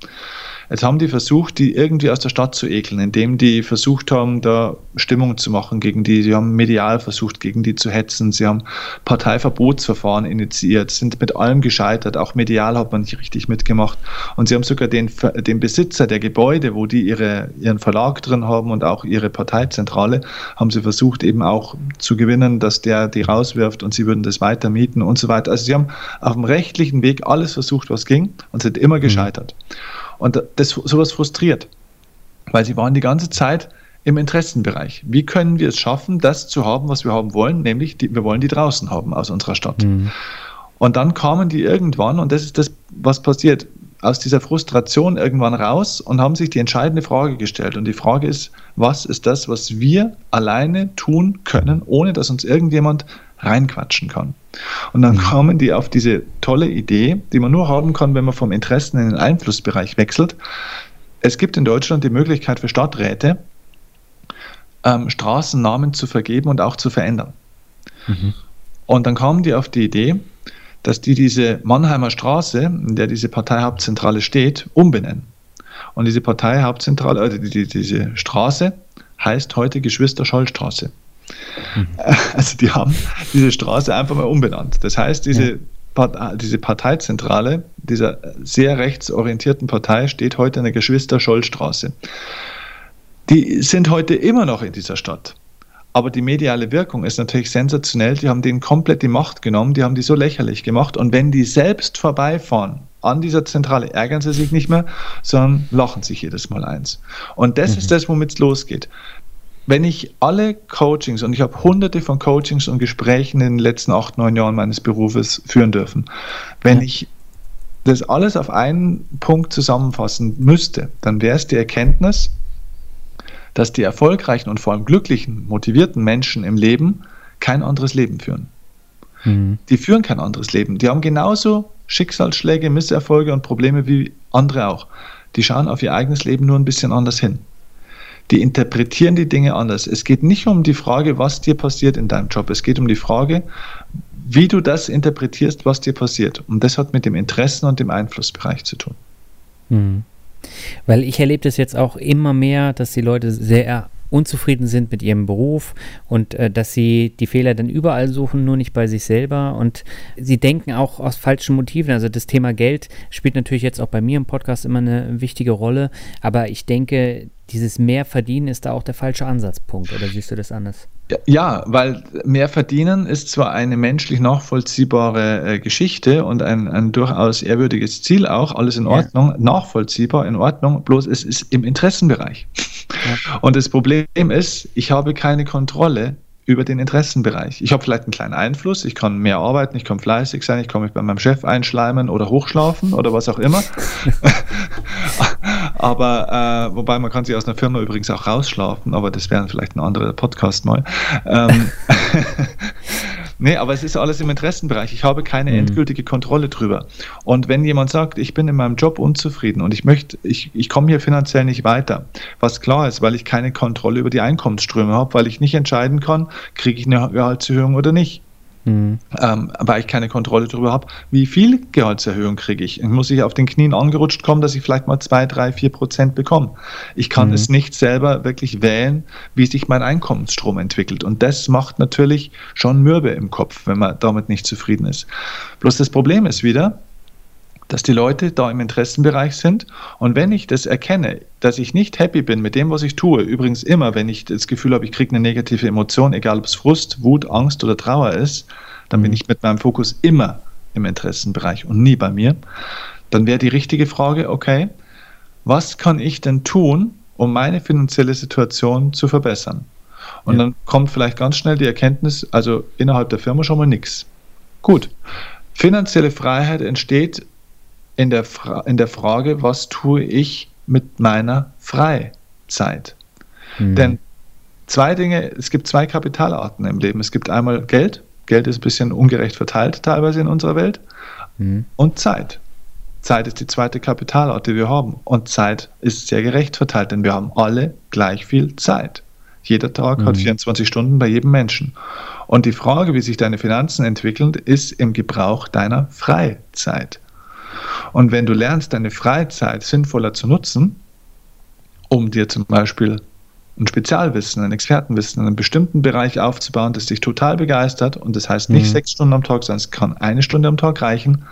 Jetzt haben die versucht, die irgendwie aus der Stadt zu ekeln, indem die versucht haben, da Stimmung zu machen gegen die. Sie haben medial versucht, gegen die zu hetzen. Sie haben Parteiverbotsverfahren initiiert, sind mit allem gescheitert. Auch medial hat man nicht richtig mitgemacht. Und sie haben sogar den, den Besitzer der Gebäude, wo die ihre, ihren Verlag drin haben und auch ihre Parteizentrale, haben sie versucht, eben auch zu gewinnen, dass der die rauswirft und sie würden das weiter mieten und so weiter. Also sie haben auf dem rechtlichen Weg alles versucht, was ging und sind immer mhm. gescheitert. Mhm. Und das, sowas frustriert, weil sie waren die ganze Zeit im Interessenbereich. Wie können wir es schaffen, das zu haben, was wir haben wollen, nämlich die, wir wollen die draußen haben aus unserer Stadt. Mhm. Und dann kamen die irgendwann, und das ist das, was passiert, aus dieser Frustration irgendwann raus und haben sich die entscheidende Frage gestellt. Und die Frage ist, was ist das, was wir alleine tun können, ohne dass uns irgendjemand reinquatschen kann? Und dann mhm. kommen die auf diese tolle Idee, die man nur haben kann, wenn man vom Interessen in den Einflussbereich wechselt. Es gibt in Deutschland die Möglichkeit für Stadträte, ähm, Straßennamen zu vergeben und auch zu verändern. Mhm. Und dann kamen die auf die Idee, dass die diese Mannheimer Straße, in der diese Parteihauptzentrale steht, umbenennen. Und diese Parteihauptzentrale, also die, diese Straße heißt heute Geschwister-Scholl-Straße. (laughs) Also die haben diese Straße einfach mal umbenannt. Das heißt, diese, ja. Part, diese Parteizentrale dieser sehr rechtsorientierten Partei steht heute in der Geschwister-Scholl-Straße. Die sind heute immer noch in dieser Stadt. Aber die mediale Wirkung ist natürlich sensationell. Die haben denen komplett die Macht genommen, die haben die so lächerlich gemacht. Und wenn die selbst vorbeifahren an dieser Zentrale, ärgern sie sich nicht mehr, sondern lachen sich jedes Mal eins. Und das mhm. ist das, womit es losgeht. Wenn ich alle Coachings, und ich habe hunderte von Coachings und Gesprächen in den letzten acht, neun Jahren meines Berufes führen dürfen, wenn ja. ich das alles auf einen Punkt zusammenfassen müsste, dann wäre es die Erkenntnis, dass die erfolgreichen und vor allem glücklichen, motivierten Menschen im Leben kein anderes Leben führen. Mhm. Die führen kein anderes Leben. Die haben genauso Schicksalsschläge, Misserfolge und Probleme wie andere auch. Die schauen auf ihr eigenes Leben nur ein bisschen anders hin. Die interpretieren die Dinge anders. Es geht nicht um die Frage, was dir passiert in deinem Job. Es geht um die Frage, wie du das interpretierst, was dir passiert. Und das hat mit dem Interessen und dem Einflussbereich zu tun. Mhm. Weil ich erlebe das jetzt auch immer mehr, dass die Leute sehr unzufrieden sind mit ihrem Beruf und äh, dass sie die Fehler dann überall suchen, nur nicht bei sich selber. Und sie denken auch aus falschen Motiven. Also das Thema Geld spielt natürlich jetzt auch bei mir im Podcast immer eine wichtige Rolle. Aber ich denke, dieses mehr verdienen ist da auch der falsche Ansatzpunkt. Oder siehst du das anders? Ja, weil mehr verdienen ist zwar eine menschlich nachvollziehbare äh, Geschichte und ein, ein durchaus ehrwürdiges Ziel auch, alles in Ordnung, ja. nachvollziehbar, in Ordnung, bloß es ist im Interessenbereich. Ja. Und das Problem ist, ich habe keine Kontrolle über den Interessenbereich. Ich habe vielleicht einen kleinen Einfluss, ich kann mehr arbeiten, ich kann fleißig sein, ich kann mich bei meinem Chef einschleimen oder hochschlafen oder was auch immer. (laughs) (laughs) aber äh, wobei man kann sich aus einer Firma übrigens auch rausschlafen, aber das wäre vielleicht ein anderer Podcast mal. Ähm, (laughs) Nee, aber es ist alles im Interessenbereich. Ich habe keine mhm. endgültige Kontrolle drüber. Und wenn jemand sagt, ich bin in meinem Job unzufrieden und ich möchte, ich, ich komme hier finanziell nicht weiter, was klar ist, weil ich keine Kontrolle über die Einkommensströme habe, weil ich nicht entscheiden kann, kriege ich eine Gehaltserhöhung oder nicht. Mhm. Ähm, weil ich keine Kontrolle darüber habe, wie viel Gehaltserhöhung kriege ich. Muss ich auf den Knien angerutscht kommen, dass ich vielleicht mal zwei, drei, vier Prozent bekomme. Ich kann mhm. es nicht selber wirklich wählen, wie sich mein Einkommensstrom entwickelt. Und das macht natürlich schon Mürbe im Kopf, wenn man damit nicht zufrieden ist. Bloß das Problem ist wieder, dass die Leute da im Interessenbereich sind. Und wenn ich das erkenne, dass ich nicht happy bin mit dem, was ich tue, übrigens immer, wenn ich das Gefühl habe, ich kriege eine negative Emotion, egal ob es Frust, Wut, Angst oder Trauer ist, dann bin mhm. ich mit meinem Fokus immer im Interessenbereich und nie bei mir. Dann wäre die richtige Frage, okay, was kann ich denn tun, um meine finanzielle Situation zu verbessern? Und ja. dann kommt vielleicht ganz schnell die Erkenntnis, also innerhalb der Firma schon mal nichts. Gut. Finanzielle Freiheit entsteht in der, Fra in der Frage, was tue ich mit meiner Freizeit? Mhm. Denn zwei Dinge, es gibt zwei Kapitalarten im Leben. Es gibt einmal Geld, Geld ist ein bisschen ungerecht verteilt teilweise in unserer Welt, mhm. und Zeit. Zeit ist die zweite Kapitalart, die wir haben. Und Zeit ist sehr gerecht verteilt, denn wir haben alle gleich viel Zeit. Jeder Tag mhm. hat 24 Stunden bei jedem Menschen. Und die Frage, wie sich deine Finanzen entwickeln, ist im Gebrauch deiner Freizeit. Und wenn du lernst, deine Freizeit sinnvoller zu nutzen, um dir zum Beispiel ein Spezialwissen, ein Expertenwissen in einem bestimmten Bereich aufzubauen, das dich total begeistert und das heißt nicht mhm. sechs Stunden am Tag, sondern es kann eine Stunde am Tag reichen,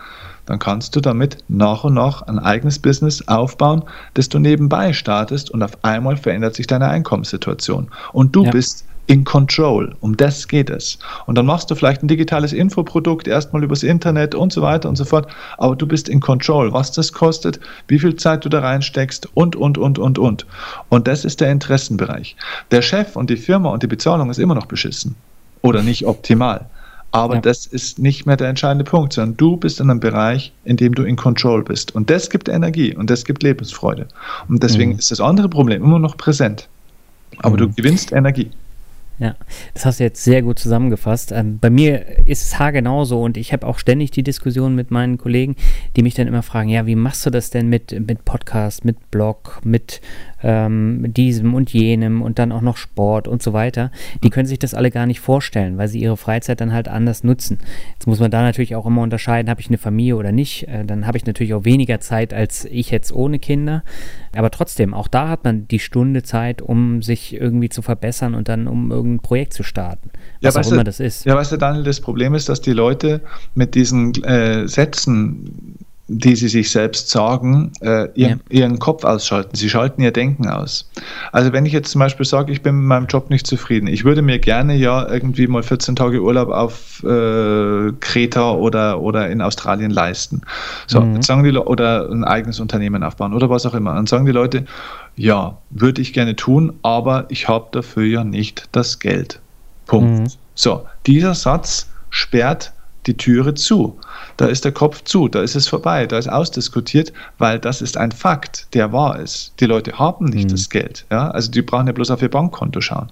dann kannst du damit nach und nach ein eigenes Business aufbauen, das du nebenbei startest und auf einmal verändert sich deine Einkommenssituation. Und du ja. bist in Control. Um das geht es. Und dann machst du vielleicht ein digitales Infoprodukt erstmal übers Internet und so weiter und so fort. Aber du bist in Control, was das kostet, wie viel Zeit du da reinsteckst und, und, und, und, und. Und das ist der Interessenbereich. Der Chef und die Firma und die Bezahlung ist immer noch beschissen oder nicht optimal. Aber ja. das ist nicht mehr der entscheidende Punkt, sondern du bist in einem Bereich, in dem du in Control bist. Und das gibt Energie und das gibt Lebensfreude. Und deswegen mhm. ist das andere Problem immer noch präsent. Aber mhm. du gewinnst Energie. Ja, das hast du jetzt sehr gut zusammengefasst. Ähm, bei mir ist es haargenauso und ich habe auch ständig die Diskussion mit meinen Kollegen, die mich dann immer fragen, ja, wie machst du das denn mit, mit Podcast, mit Blog, mit ähm, diesem und jenem und dann auch noch Sport und so weiter. Die können sich das alle gar nicht vorstellen, weil sie ihre Freizeit dann halt anders nutzen. Jetzt muss man da natürlich auch immer unterscheiden, habe ich eine Familie oder nicht. Äh, dann habe ich natürlich auch weniger Zeit als ich jetzt ohne Kinder. Aber trotzdem, auch da hat man die Stunde Zeit, um sich irgendwie zu verbessern und dann um irgendwie ein Projekt zu starten. Was ja, auch immer du, das ist. Ja, weißt du, Daniel, das Problem ist, dass die Leute mit diesen äh, Sätzen, die sie sich selbst sagen, äh, ihren, ja. ihren, Kopf ausschalten. Sie schalten ihr Denken aus. Also wenn ich jetzt zum Beispiel sage, ich bin mit meinem Job nicht zufrieden, ich würde mir gerne ja irgendwie mal 14 Tage Urlaub auf äh, Kreta oder, oder in Australien leisten. So, mhm. jetzt sagen die oder ein eigenes Unternehmen aufbauen oder was auch immer. Dann sagen die Leute, ja, würde ich gerne tun, aber ich habe dafür ja nicht das Geld. Punkt. Mhm. So, dieser Satz sperrt die Türe zu. Da ist der Kopf zu, da ist es vorbei, da ist ausdiskutiert, weil das ist ein Fakt, der wahr ist. Die Leute haben nicht mhm. das Geld. Ja? Also die brauchen ja bloß auf ihr Bankkonto schauen.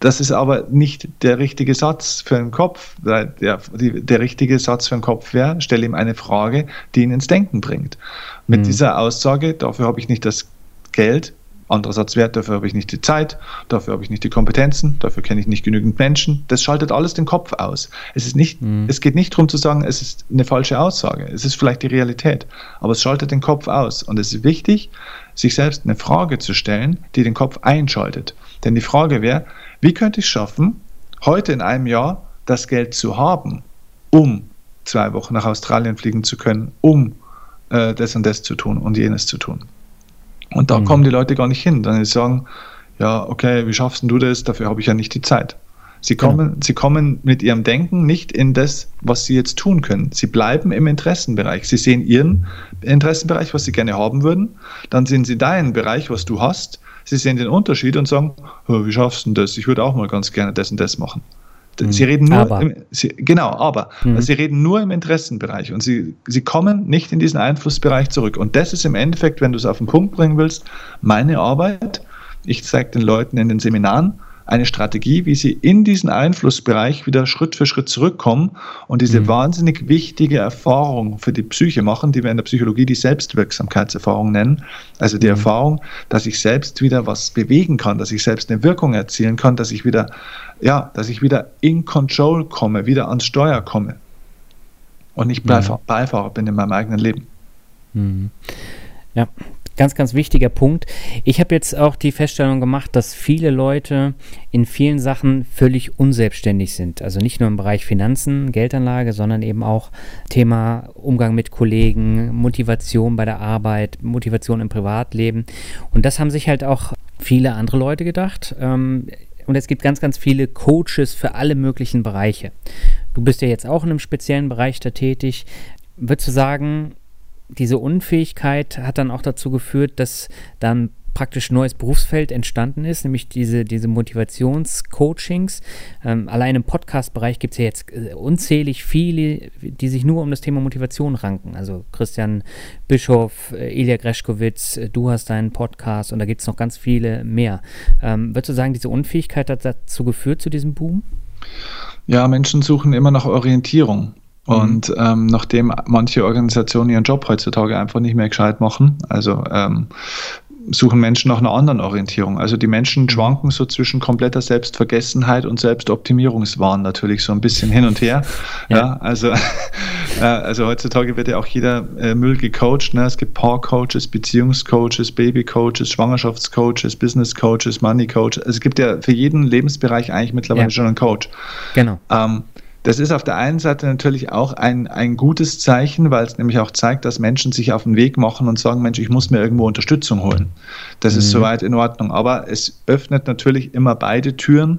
Das ist aber nicht der richtige Satz für den Kopf. Der, die, der richtige Satz für den Kopf wäre, stelle ihm eine Frage, die ihn ins Denken bringt. Mit mhm. dieser Aussage, dafür habe ich nicht das Geld, anderer Satzwert, dafür habe ich nicht die Zeit, dafür habe ich nicht die Kompetenzen, dafür kenne ich nicht genügend Menschen. Das schaltet alles den Kopf aus. Es, ist nicht, mhm. es geht nicht darum zu sagen, es ist eine falsche Aussage. Es ist vielleicht die Realität, aber es schaltet den Kopf aus. Und es ist wichtig, sich selbst eine Frage zu stellen, die den Kopf einschaltet. Denn die Frage wäre, wie könnte ich es schaffen, heute in einem Jahr das Geld zu haben, um zwei Wochen nach Australien fliegen zu können, um äh, das und das zu tun und jenes zu tun. Und da mhm. kommen die Leute gar nicht hin. Dann sagen, ja, okay, wie schaffst du das? Dafür habe ich ja nicht die Zeit. Sie kommen, genau. sie kommen mit ihrem Denken nicht in das, was sie jetzt tun können. Sie bleiben im Interessenbereich. Sie sehen ihren Interessenbereich, was sie gerne haben würden. Dann sehen sie deinen Bereich, was du hast. Sie sehen den Unterschied und sagen, wie schaffst du das? Ich würde auch mal ganz gerne das und das machen. Sie reden nur, aber. Im, sie, genau, aber mhm. sie reden nur im Interessenbereich und sie, sie kommen nicht in diesen Einflussbereich zurück. Und das ist im Endeffekt, wenn du es auf den Punkt bringen willst, meine Arbeit. Ich zeige den Leuten in den Seminaren, eine Strategie, wie sie in diesen Einflussbereich wieder Schritt für Schritt zurückkommen und diese mhm. wahnsinnig wichtige Erfahrung für die Psyche machen, die wir in der Psychologie die Selbstwirksamkeitserfahrung nennen. Also die mhm. Erfahrung, dass ich selbst wieder was bewegen kann, dass ich selbst eine Wirkung erzielen kann, dass ich wieder, ja, dass ich wieder in Control komme, wieder ans Steuer komme und nicht mhm. Beifahrer bin in meinem eigenen Leben. Mhm. Ja, ganz, ganz wichtiger Punkt. Ich habe jetzt auch die Feststellung gemacht, dass viele Leute in vielen Sachen völlig unselbstständig sind. Also nicht nur im Bereich Finanzen, Geldanlage, sondern eben auch Thema Umgang mit Kollegen, Motivation bei der Arbeit, Motivation im Privatleben. Und das haben sich halt auch viele andere Leute gedacht. Ähm, und es gibt ganz, ganz viele Coaches für alle möglichen Bereiche. Du bist ja jetzt auch in einem speziellen Bereich da tätig. Würdest du sagen, diese Unfähigkeit hat dann auch dazu geführt, dass dann praktisch neues Berufsfeld entstanden ist, nämlich diese, diese Motivationscoachings. Ähm, allein im Podcast-Bereich gibt es ja jetzt äh, unzählig viele, die sich nur um das Thema Motivation ranken. Also Christian Bischof, äh, Ilya Greschkowitz, äh, du hast deinen Podcast und da gibt es noch ganz viele mehr. Ähm, würdest du sagen, diese Unfähigkeit hat dazu geführt, zu diesem Boom? Ja, Menschen suchen immer nach Orientierung. Mhm. Und ähm, nachdem manche Organisationen ihren Job heutzutage einfach nicht mehr gescheit machen, also ähm, suchen Menschen nach einer anderen Orientierung. Also die Menschen mhm. schwanken so zwischen kompletter Selbstvergessenheit und Selbstoptimierungswahn natürlich so ein bisschen hin und her. ja. ja. also, (laughs) äh, also heutzutage wird ja auch jeder äh, Müll gecoacht. Ne? Es gibt Paar-Coaches, Beziehungscoaches, Baby-Coaches, Schwangerschaftscoaches, Business-Coaches, Money-Coaches. Also es gibt ja für jeden Lebensbereich eigentlich mittlerweile ja. schon einen Coach. Genau. Ähm, das ist auf der einen Seite natürlich auch ein, ein gutes Zeichen, weil es nämlich auch zeigt, dass Menschen sich auf den Weg machen und sagen, Mensch, ich muss mir irgendwo Unterstützung holen. Das mhm. ist soweit in Ordnung. Aber es öffnet natürlich immer beide Türen.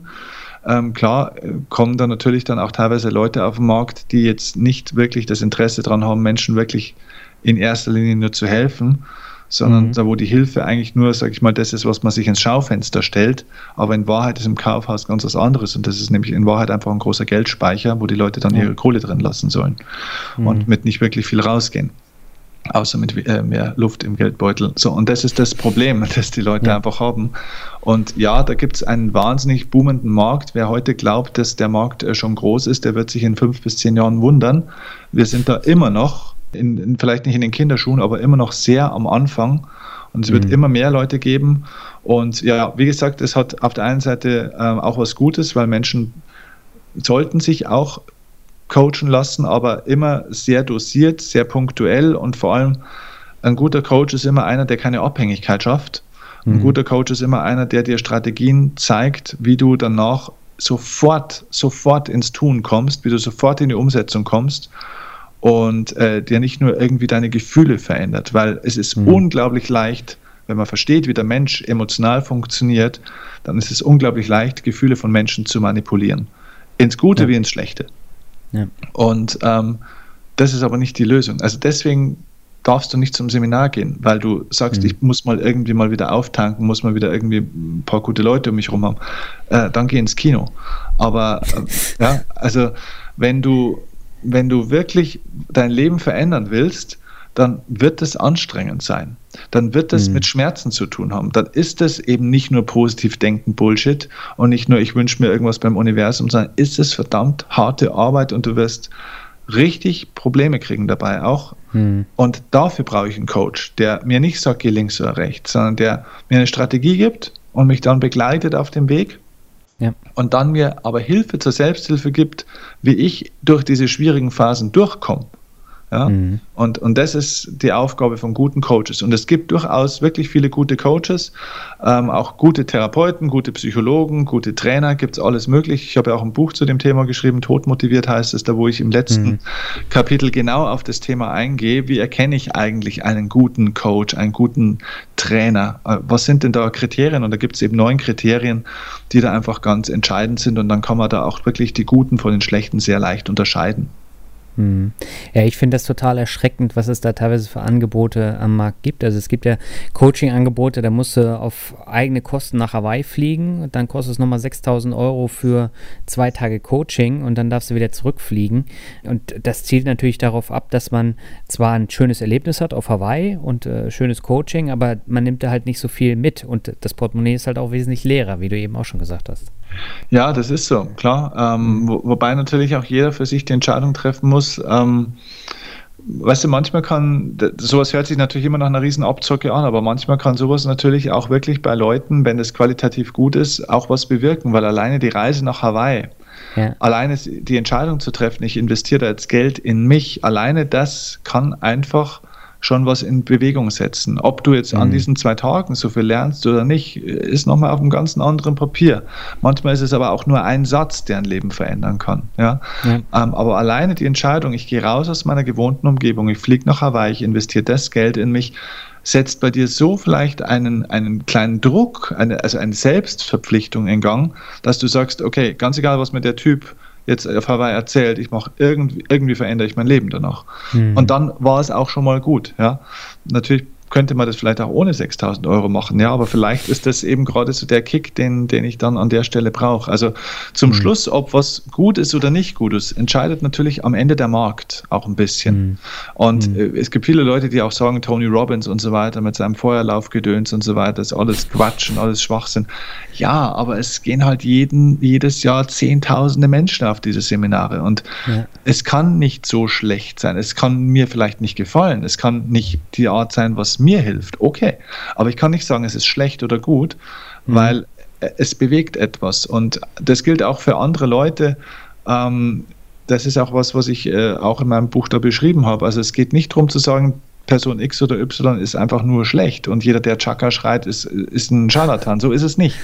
Ähm, klar äh, kommen da natürlich dann auch teilweise Leute auf den Markt, die jetzt nicht wirklich das Interesse daran haben, Menschen wirklich in erster Linie nur zu helfen, sondern mhm. da, wo die Hilfe eigentlich nur, sag ich mal, das ist, was man sich ins Schaufenster stellt, aber in Wahrheit ist im Kaufhaus ganz was anderes und das ist nämlich in Wahrheit einfach ein großer Geldspeicher, wo die Leute dann ihre Kohle drin lassen sollen mhm. und mit nicht wirklich viel rausgehen. außer mit äh, mehr Luft im Geldbeutel. So, und das ist das Problem, (laughs) das die Leute ja. einfach haben. Und ja, da gibt es einen wahnsinnig boomenden Markt. Wer heute glaubt, dass der Markt äh, schon groß ist, der wird sich in fünf bis zehn Jahren wundern. Wir sind da immer noch, in, in, vielleicht nicht in den Kinderschuhen, aber immer noch sehr am Anfang. Und es wird mhm. immer mehr Leute geben. Und ja, wie gesagt, es hat auf der einen Seite äh, auch was Gutes, weil Menschen sollten sich auch coachen lassen, aber immer sehr dosiert, sehr punktuell und vor allem ein guter Coach ist immer einer, der keine Abhängigkeit schafft. Ein mhm. guter Coach ist immer einer, der dir Strategien zeigt, wie du danach sofort, sofort ins Tun kommst, wie du sofort in die Umsetzung kommst und äh, dir nicht nur irgendwie deine Gefühle verändert, weil es ist mhm. unglaublich leicht, wenn man versteht, wie der Mensch emotional funktioniert, dann ist es unglaublich leicht, Gefühle von Menschen zu manipulieren. Ins Gute ja. wie ins Schlechte. Ja. Und ähm, das ist aber nicht die Lösung. Also deswegen darfst du nicht zum Seminar gehen, weil du sagst, mhm. ich muss mal irgendwie mal wieder auftanken, muss mal wieder irgendwie ein paar gute Leute um mich herum haben. Äh, dann geh ins Kino. Aber äh, ja, also wenn du, wenn du wirklich dein Leben verändern willst, dann wird es anstrengend sein. Dann wird es mhm. mit Schmerzen zu tun haben. Dann ist es eben nicht nur positiv denken Bullshit und nicht nur ich wünsche mir irgendwas beim Universum, sondern ist es verdammt harte Arbeit und du wirst richtig Probleme kriegen dabei auch. Mhm. Und dafür brauche ich einen Coach, der mir nicht sagt, geh links oder rechts, sondern der mir eine Strategie gibt und mich dann begleitet auf dem Weg. Ja. Und dann mir aber Hilfe zur Selbsthilfe gibt, wie ich durch diese schwierigen Phasen durchkomme. Ja? Mhm. Und, und das ist die Aufgabe von guten Coaches. Und es gibt durchaus wirklich viele gute Coaches, ähm, auch gute Therapeuten, gute Psychologen, gute Trainer, gibt es alles möglich. Ich habe ja auch ein Buch zu dem Thema geschrieben, Todmotiviert heißt es, da wo ich im letzten mhm. Kapitel genau auf das Thema eingehe. Wie erkenne ich eigentlich einen guten Coach, einen guten Trainer? Äh, was sind denn da Kriterien? Und da gibt es eben neun Kriterien, die da einfach ganz entscheidend sind. Und dann kann man da auch wirklich die guten von den schlechten sehr leicht unterscheiden. Hm. Ja, ich finde das total erschreckend, was es da teilweise für Angebote am Markt gibt. Also es gibt ja Coaching-Angebote, da musst du auf eigene Kosten nach Hawaii fliegen und dann kostet es nochmal 6000 Euro für zwei Tage Coaching und dann darfst du wieder zurückfliegen. Und das zielt natürlich darauf ab, dass man zwar ein schönes Erlebnis hat auf Hawaii und äh, schönes Coaching, aber man nimmt da halt nicht so viel mit und das Portemonnaie ist halt auch wesentlich leerer, wie du eben auch schon gesagt hast. Ja, das ist so, klar. Ähm, wo, wobei natürlich auch jeder für sich die Entscheidung treffen muss. Ähm, weißt du, manchmal kann, sowas hört sich natürlich immer nach einer riesen Abzocke an, aber manchmal kann sowas natürlich auch wirklich bei Leuten, wenn es qualitativ gut ist, auch was bewirken, weil alleine die Reise nach Hawaii, ja. alleine die Entscheidung zu treffen, ich investiere da jetzt Geld in mich, alleine das kann einfach schon was in Bewegung setzen. Ob du jetzt mhm. an diesen zwei Tagen so viel lernst oder nicht, ist nochmal auf einem ganz anderen Papier. Manchmal ist es aber auch nur ein Satz, der ein Leben verändern kann. Ja? ja. Ähm, aber alleine die Entscheidung, ich gehe raus aus meiner gewohnten Umgebung, ich fliege nach Hawaii, ich investiere das Geld in mich, setzt bei dir so vielleicht einen, einen kleinen Druck, eine, also eine Selbstverpflichtung in Gang, dass du sagst, okay, ganz egal, was mir der Typ jetzt auf Hawaii erzählt, ich mache irgendwie, irgendwie verändere ich mein Leben danach. Mhm. Und dann war es auch schon mal gut. Ja, natürlich könnte man das vielleicht auch ohne 6000 Euro machen, ja, aber vielleicht ist das eben gerade so der Kick, den, den ich dann an der Stelle brauche. Also zum mhm. Schluss, ob was gut ist oder nicht gut ist, entscheidet natürlich am Ende der Markt auch ein bisschen. Mhm. Und mhm. Äh, es gibt viele Leute, die auch sagen, Tony Robbins und so weiter mit seinem Feuerlaufgedöns und so weiter, ist alles Quatsch und alles Schwachsinn. Ja, aber es gehen halt jeden, jedes Jahr Zehntausende Menschen auf diese Seminare und ja. es kann nicht so schlecht sein. Es kann mir vielleicht nicht gefallen. Es kann nicht die Art sein, was mir hilft, okay. Aber ich kann nicht sagen, es ist schlecht oder gut, mhm. weil es bewegt etwas. Und das gilt auch für andere Leute. Ähm, das ist auch was, was ich äh, auch in meinem Buch da beschrieben habe. Also es geht nicht darum zu sagen, Person X oder Y ist einfach nur schlecht und jeder, der Chaka schreit, ist, ist ein Scharlatan. So ist es nicht.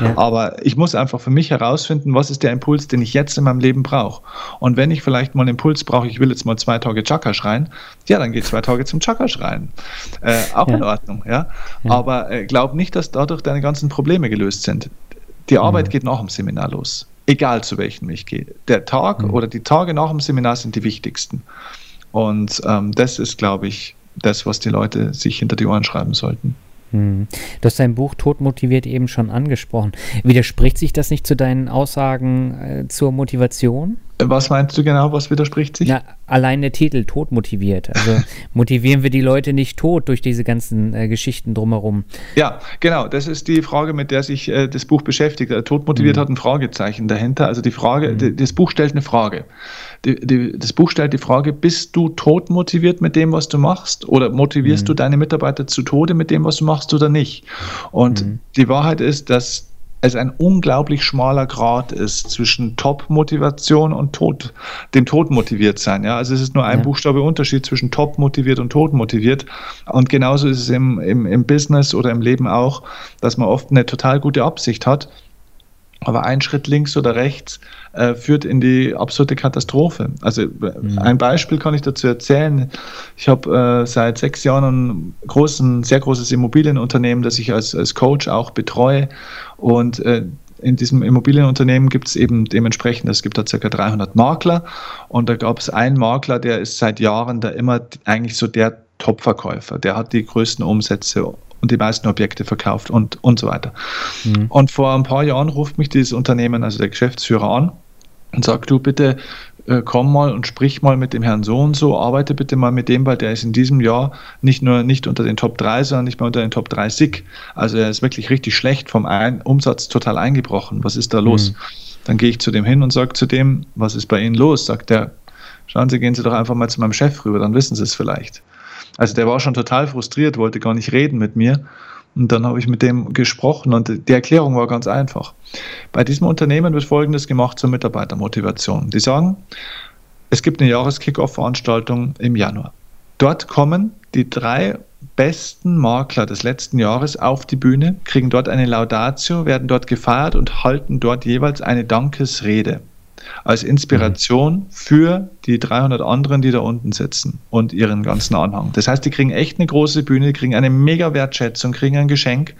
Ja. Aber ich muss einfach für mich herausfinden, was ist der Impuls, den ich jetzt in meinem Leben brauche. Und wenn ich vielleicht mal einen Impuls brauche, ich will jetzt mal zwei Tage Chaka schreien, ja, dann geht zwei Tage zum Chaka schreien. Äh, auch ja. in Ordnung, ja. ja. Aber äh, glaub nicht, dass dadurch deine ganzen Probleme gelöst sind. Die Arbeit geht nach dem Seminar los. Egal zu welchem ich gehe. Der Tag oder die Tage nach dem Seminar sind die wichtigsten. Und ähm, das ist, glaube ich, das, was die Leute sich hinter die Ohren schreiben sollten. Hm. Du hast dein Buch Todmotiviert eben schon angesprochen. Widerspricht sich das nicht zu deinen Aussagen äh, zur Motivation? Was meinst du genau, was widerspricht sich? Na, allein der Titel, tot motiviert. Also (laughs) motivieren wir die Leute nicht tot durch diese ganzen äh, Geschichten drumherum. Ja, genau. Das ist die Frage, mit der sich äh, das Buch beschäftigt. Äh, tot motiviert mhm. hat ein Fragezeichen dahinter. Also die Frage, mhm. die, das Buch stellt eine Frage. Die, die, das Buch stellt die Frage, bist du tot motiviert mit dem, was du machst? Oder motivierst mhm. du deine Mitarbeiter zu Tode mit dem, was du machst oder nicht? Und mhm. die Wahrheit ist, dass es ein unglaublich schmaler Grad ist zwischen Top-Motivation und Tod, dem Tod motiviert sein. Ja? Also es ist nur ein ja. Buchstabe Unterschied zwischen Top motiviert und Tod motiviert. Und genauso ist es im, im, im Business oder im Leben auch, dass man oft eine total gute Absicht hat, aber ein Schritt links oder rechts äh, führt in die absolute Katastrophe. Also mhm. ein Beispiel kann ich dazu erzählen. Ich habe äh, seit sechs Jahren ein großen, sehr großes Immobilienunternehmen, das ich als, als Coach auch betreue. Und äh, in diesem Immobilienunternehmen gibt es eben dementsprechend, es gibt da circa 300 Makler und da gab es einen Makler, der ist seit Jahren da immer eigentlich so der Top-Verkäufer. Der hat die größten Umsätze und die meisten Objekte verkauft und, und so weiter. Mhm. Und vor ein paar Jahren ruft mich dieses Unternehmen, also der Geschäftsführer an und sagt, du bitte äh, komm mal und sprich mal mit dem Herrn so und so, arbeite bitte mal mit dem, weil der ist in diesem Jahr nicht nur nicht unter den Top 3, sondern nicht mehr unter den Top 3 SIG. Also er ist wirklich richtig schlecht vom ein Umsatz total eingebrochen. Was ist da los? Mhm. Dann gehe ich zu dem hin und sage zu dem, was ist bei Ihnen los? Sagt er, schauen Sie, gehen Sie doch einfach mal zu meinem Chef rüber, dann wissen Sie es vielleicht. Also der war schon total frustriert, wollte gar nicht reden mit mir. Und dann habe ich mit dem gesprochen und die Erklärung war ganz einfach. Bei diesem Unternehmen wird Folgendes gemacht zur Mitarbeitermotivation. Die sagen, es gibt eine Jahreskickoff-Veranstaltung im Januar. Dort kommen die drei besten Makler des letzten Jahres auf die Bühne, kriegen dort eine Laudatio, werden dort gefeiert und halten dort jeweils eine Dankesrede als Inspiration für die 300 anderen, die da unten sitzen und ihren ganzen Anhang. Das heißt, die kriegen echt eine große Bühne, die kriegen eine mega Wertschätzung, kriegen ein Geschenk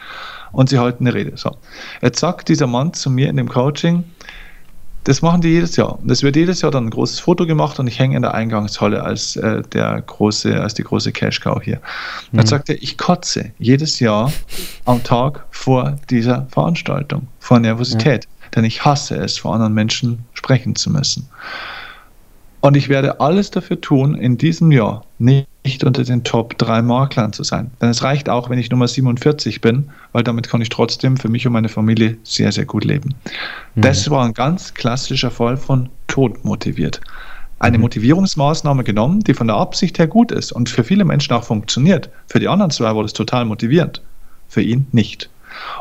und sie halten eine Rede. So. Jetzt sagt dieser Mann zu mir in dem Coaching, das machen die jedes Jahr. Und es wird jedes Jahr dann ein großes Foto gemacht und ich hänge in der Eingangshalle als äh, der große, als die große Cash Cow hier. Mhm. Dann sagt er, ich kotze jedes Jahr am Tag vor dieser Veranstaltung, vor Nervosität. Ja denn ich hasse es, vor anderen Menschen sprechen zu müssen. Und ich werde alles dafür tun, in diesem Jahr nicht unter den Top 3 Maklern zu sein. Denn es reicht auch, wenn ich Nummer 47 bin, weil damit kann ich trotzdem für mich und meine Familie sehr, sehr gut leben. Mhm. Das war ein ganz klassischer Fall von Tod motiviert. Eine mhm. Motivierungsmaßnahme genommen, die von der Absicht her gut ist und für viele Menschen auch funktioniert. Für die anderen zwei war das total motivierend, für ihn nicht.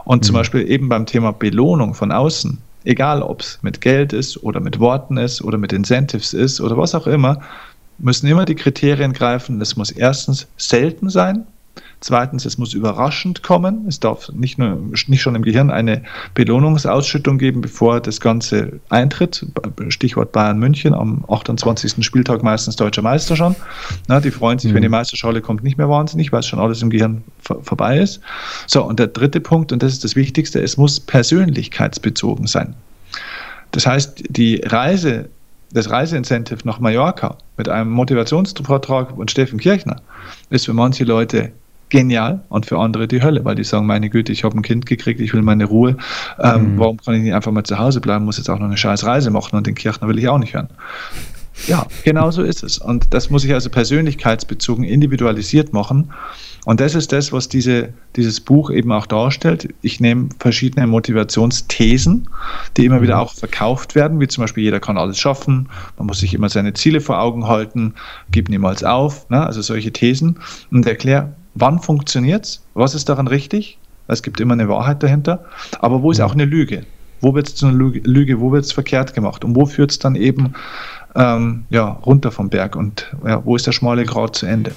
Und zum mhm. Beispiel eben beim Thema Belohnung von außen, egal ob es mit Geld ist oder mit Worten ist oder mit Incentives ist oder was auch immer, müssen immer die Kriterien greifen. Es muss erstens selten sein, Zweitens, es muss überraschend kommen. Es darf nicht, nur, nicht schon im Gehirn eine Belohnungsausschüttung geben, bevor das Ganze eintritt. Stichwort Bayern München am 28. Spieltag meistens deutscher Meister schon. Na, die freuen sich, mhm. wenn die Meisterschale kommt, nicht mehr wahnsinnig, weil schon alles im Gehirn vor, vorbei ist. So, und der dritte Punkt, und das ist das Wichtigste, es muss persönlichkeitsbezogen sein. Das heißt, die Reise das Reiseincentive nach Mallorca mit einem Motivationsvortrag von Steffen Kirchner ist für manche Leute genial und für andere die Hölle, weil die sagen, meine Güte, ich habe ein Kind gekriegt, ich will meine Ruhe. Ähm, mhm. Warum kann ich nicht einfach mal zu Hause bleiben, muss jetzt auch noch eine scheiß Reise machen und den Kirchner will ich auch nicht hören. Ja, genau so ist es. Und das muss ich also persönlichkeitsbezogen, individualisiert machen. Und das ist das, was diese, dieses Buch eben auch darstellt. Ich nehme verschiedene Motivationsthesen, die immer wieder mhm. auch verkauft werden, wie zum Beispiel jeder kann alles schaffen, man muss sich immer seine Ziele vor Augen halten, gib niemals auf, ne? also solche Thesen und erkläre, wann funktioniert es, was ist daran richtig, es gibt immer eine Wahrheit dahinter, aber wo ist auch eine Lüge? Wo wird es zu einer Lüge, wo wird es verkehrt gemacht? Und wo führt es dann eben ähm, ja, runter vom Berg? Und ja, wo ist der schmale Grat zu Ende?